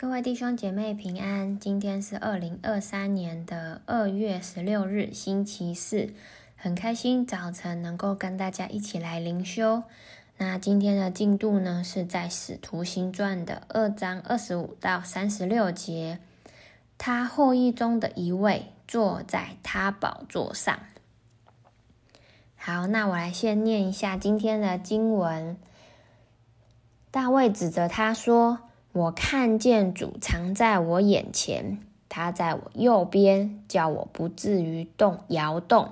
各位弟兄姐妹平安，今天是二零二三年的二月十六日，星期四，很开心早晨能够跟大家一起来灵修。那今天的进度呢，是在《使徒行传》的二章二十五到三十六节。他后裔中的一位坐在他宝座上。好，那我来先念一下今天的经文。大卫指着他说。我看见主藏在我眼前，他在我右边，叫我不至于动摇动，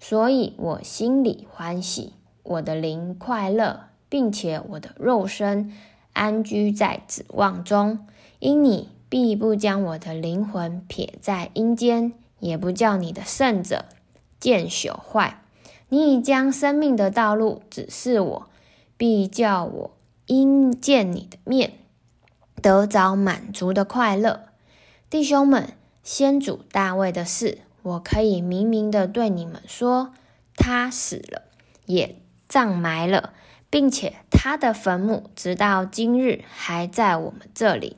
所以我心里欢喜，我的灵快乐，并且我的肉身安居在指望中。因你必不将我的灵魂撇在阴间，也不叫你的圣者见朽坏。你已将生命的道路指示我，必叫我因见你的面。得着满足的快乐，弟兄们，先祖大卫的事，我可以明明的对你们说：他死了，也葬埋了，并且他的坟墓直到今日还在我们这里。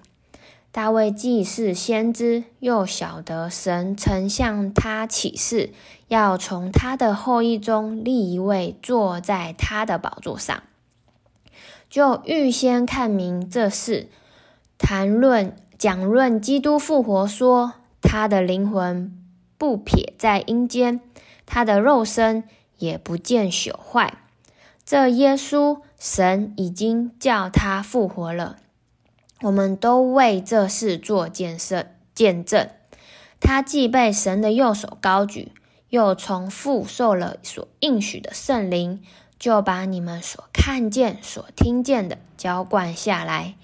大卫既是先知，又晓得神曾向他起誓，要从他的后裔中立一位坐在他的宝座上，就预先看明这事。谈论讲论基督复活说，他的灵魂不撇在阴间，他的肉身也不见朽坏。这耶稣，神已经叫他复活了。我们都为这事做见证。见证，他既被神的右手高举，又从父受了所应许的圣灵，就把你们所看见、所听见的浇灌下来。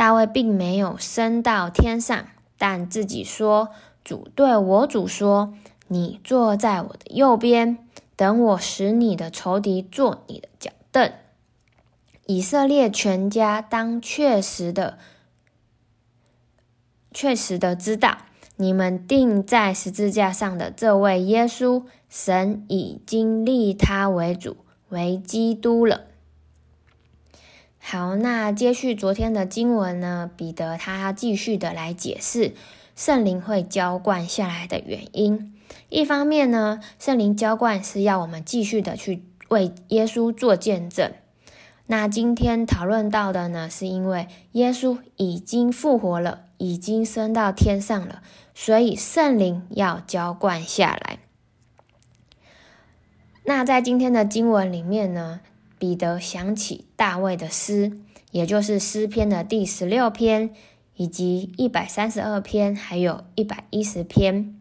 大卫并没有升到天上，但自己说：“主对我主说，你坐在我的右边，等我使你的仇敌坐你的脚凳。”以色列全家当确实的、确实的知道，你们钉在十字架上的这位耶稣，神已经立他为主，为基督了。好，那接续昨天的经文呢，彼得他继续的来解释圣灵会浇灌下来的原因。一方面呢，圣灵浇灌是要我们继续的去为耶稣做见证。那今天讨论到的呢，是因为耶稣已经复活了，已经升到天上了，所以圣灵要浇灌下来。那在今天的经文里面呢，彼得想起大卫的诗，也就是诗篇的第十六篇，以及一百三十二篇，还有一百一十篇。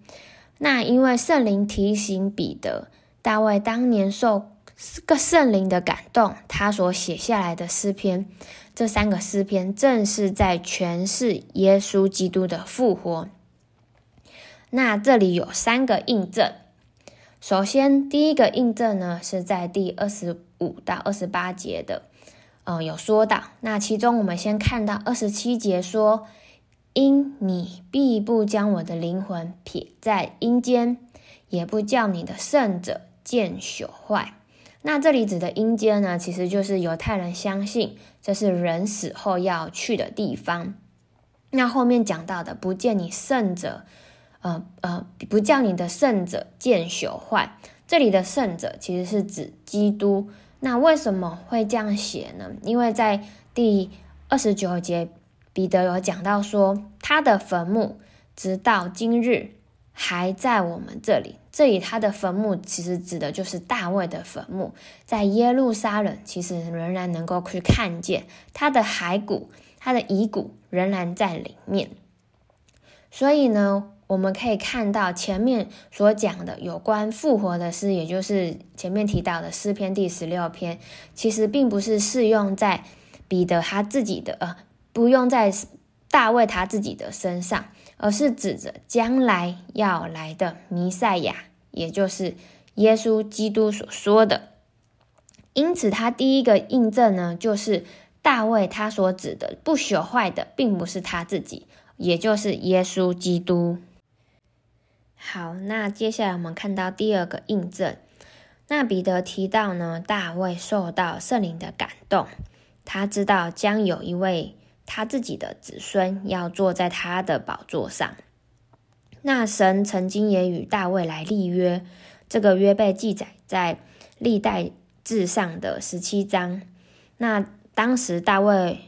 那因为圣灵提醒彼得，大卫当年受个圣灵的感动，他所写下来的诗篇，这三个诗篇正是在诠释耶稣基督的复活。那这里有三个印证。首先，第一个印证呢，是在第二十五到二十八节的，呃，有说到。那其中，我们先看到二十七节说：“因你必不将我的灵魂撇在阴间，也不叫你的圣者见朽坏。”那这里指的阴间呢，其实就是犹太人相信这是人死后要去的地方。那后面讲到的，不见你圣者。呃呃，不叫你的圣者见朽坏。这里的圣者其实是指基督。那为什么会这样写呢？因为在第二十九节，彼得有讲到说，他的坟墓直到今日还在我们这里。这里他的坟墓其实指的就是大卫的坟墓，在耶路撒冷，其实仍然能够去看见他的骸骨，他的遗骨仍然在里面。所以呢，我们可以看到前面所讲的有关复活的诗，也就是前面提到的诗篇第十六篇，其实并不是适用在彼得他自己的，呃，不用在大卫他自己的身上，而是指着将来要来的弥赛亚，也就是耶稣基督所说的。因此，他第一个印证呢，就是大卫他所指的不朽坏的，并不是他自己，也就是耶稣基督。好，那接下来我们看到第二个印证。那彼得提到呢，大卫受到圣灵的感动，他知道将有一位他自己的子孙要坐在他的宝座上。那神曾经也与大卫来立约，这个约被记载在历代志上的十七章。那当时大卫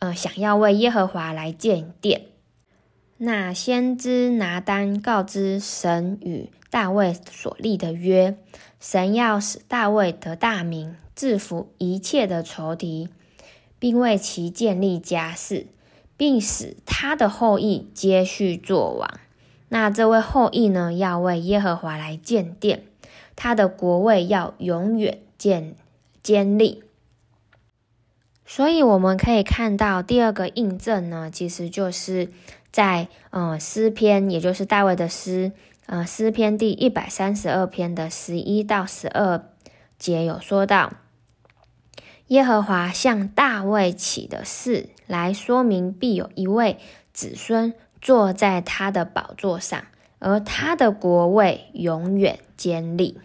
呃想要为耶和华来建殿，那先知拿单告知神与大卫所立的约，神要使大卫得大名，制服一切的仇敌，并为其建立家室，并使他的后裔接续作王。那这位后裔呢，要为耶和华来建殿，他的国位要永远建坚立。所以我们可以看到第二个印证呢，其实就是在呃诗篇，也就是大卫的诗，呃诗篇第一百三十二篇的十一到十二节有说到，耶和华向大卫起的誓，来说明必有一位子孙。坐在他的宝座上，而他的国位永远坚立。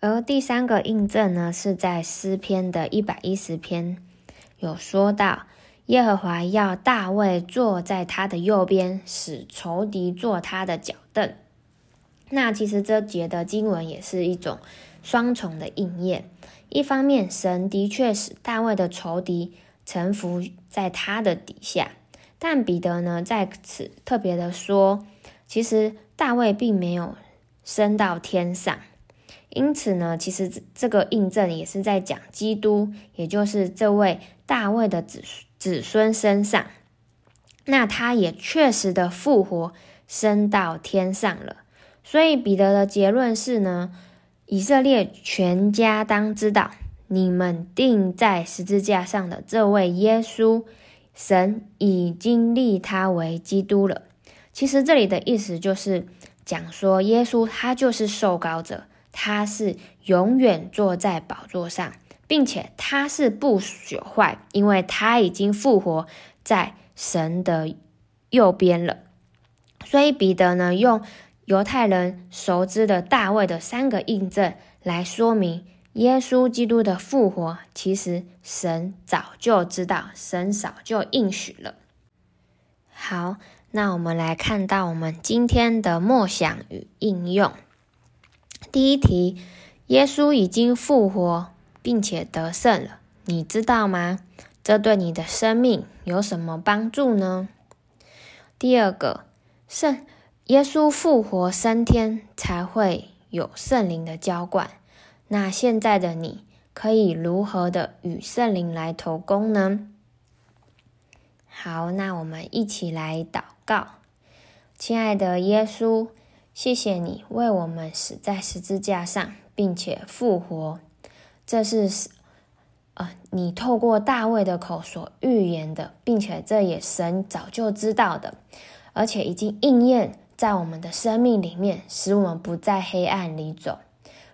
而第三个印证呢，是在诗篇的一百一十篇有说到，耶和华要大卫坐在他的右边，使仇敌坐他的脚凳。那其实这节的经文也是一种双重的应验。一方面，神的确使大卫的仇敌臣服在他的底下。但彼得呢，在此特别的说，其实大卫并没有升到天上，因此呢，其实这个印证也是在讲基督，也就是这位大卫的子子孙身上。那他也确实的复活，升到天上了。所以彼得的结论是呢，以色列全家当知道，你们钉在十字架上的这位耶稣。神已经立他为基督了。其实这里的意思就是讲说，耶稣他就是受膏者，他是永远坐在宝座上，并且他是不朽坏，因为他已经复活在神的右边了。所以彼得呢，用犹太人熟知的大卫的三个印证来说明。耶稣基督的复活，其实神早就知道，神早就应许了。好，那我们来看到我们今天的默想与应用。第一题，耶稣已经复活并且得胜了，你知道吗？这对你的生命有什么帮助呢？第二个，圣耶稣复活升天才会有圣灵的浇灌。那现在的你可以如何的与圣灵来投工呢？好，那我们一起来祷告。亲爱的耶稣，谢谢你为我们死在十字架上，并且复活。这是呃，你透过大卫的口所预言的，并且这也神早就知道的，而且已经应验在我们的生命里面，使我们不在黑暗里走。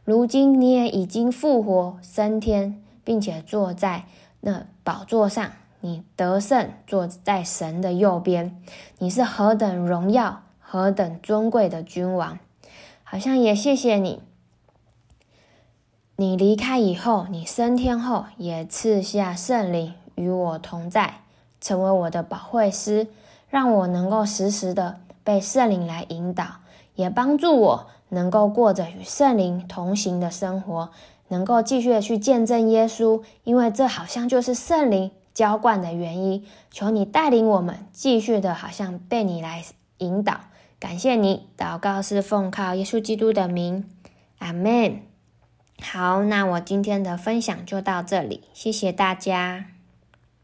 如今你也已经复活升天，并且坐在那宝座上，你得胜，坐在神的右边。你是何等荣耀、何等尊贵的君王！好像也谢谢你，你离开以后，你升天后也赐下圣灵与我同在，成为我的保惠师，让我能够时时的被圣灵来引导，也帮助我。能够过着与圣灵同行的生活，能够继续的去见证耶稣，因为这好像就是圣灵浇灌的原因。求你带领我们继续的，好像被你来引导。感谢你，祷告是奉靠耶稣基督的名，阿门。好，那我今天的分享就到这里，谢谢大家。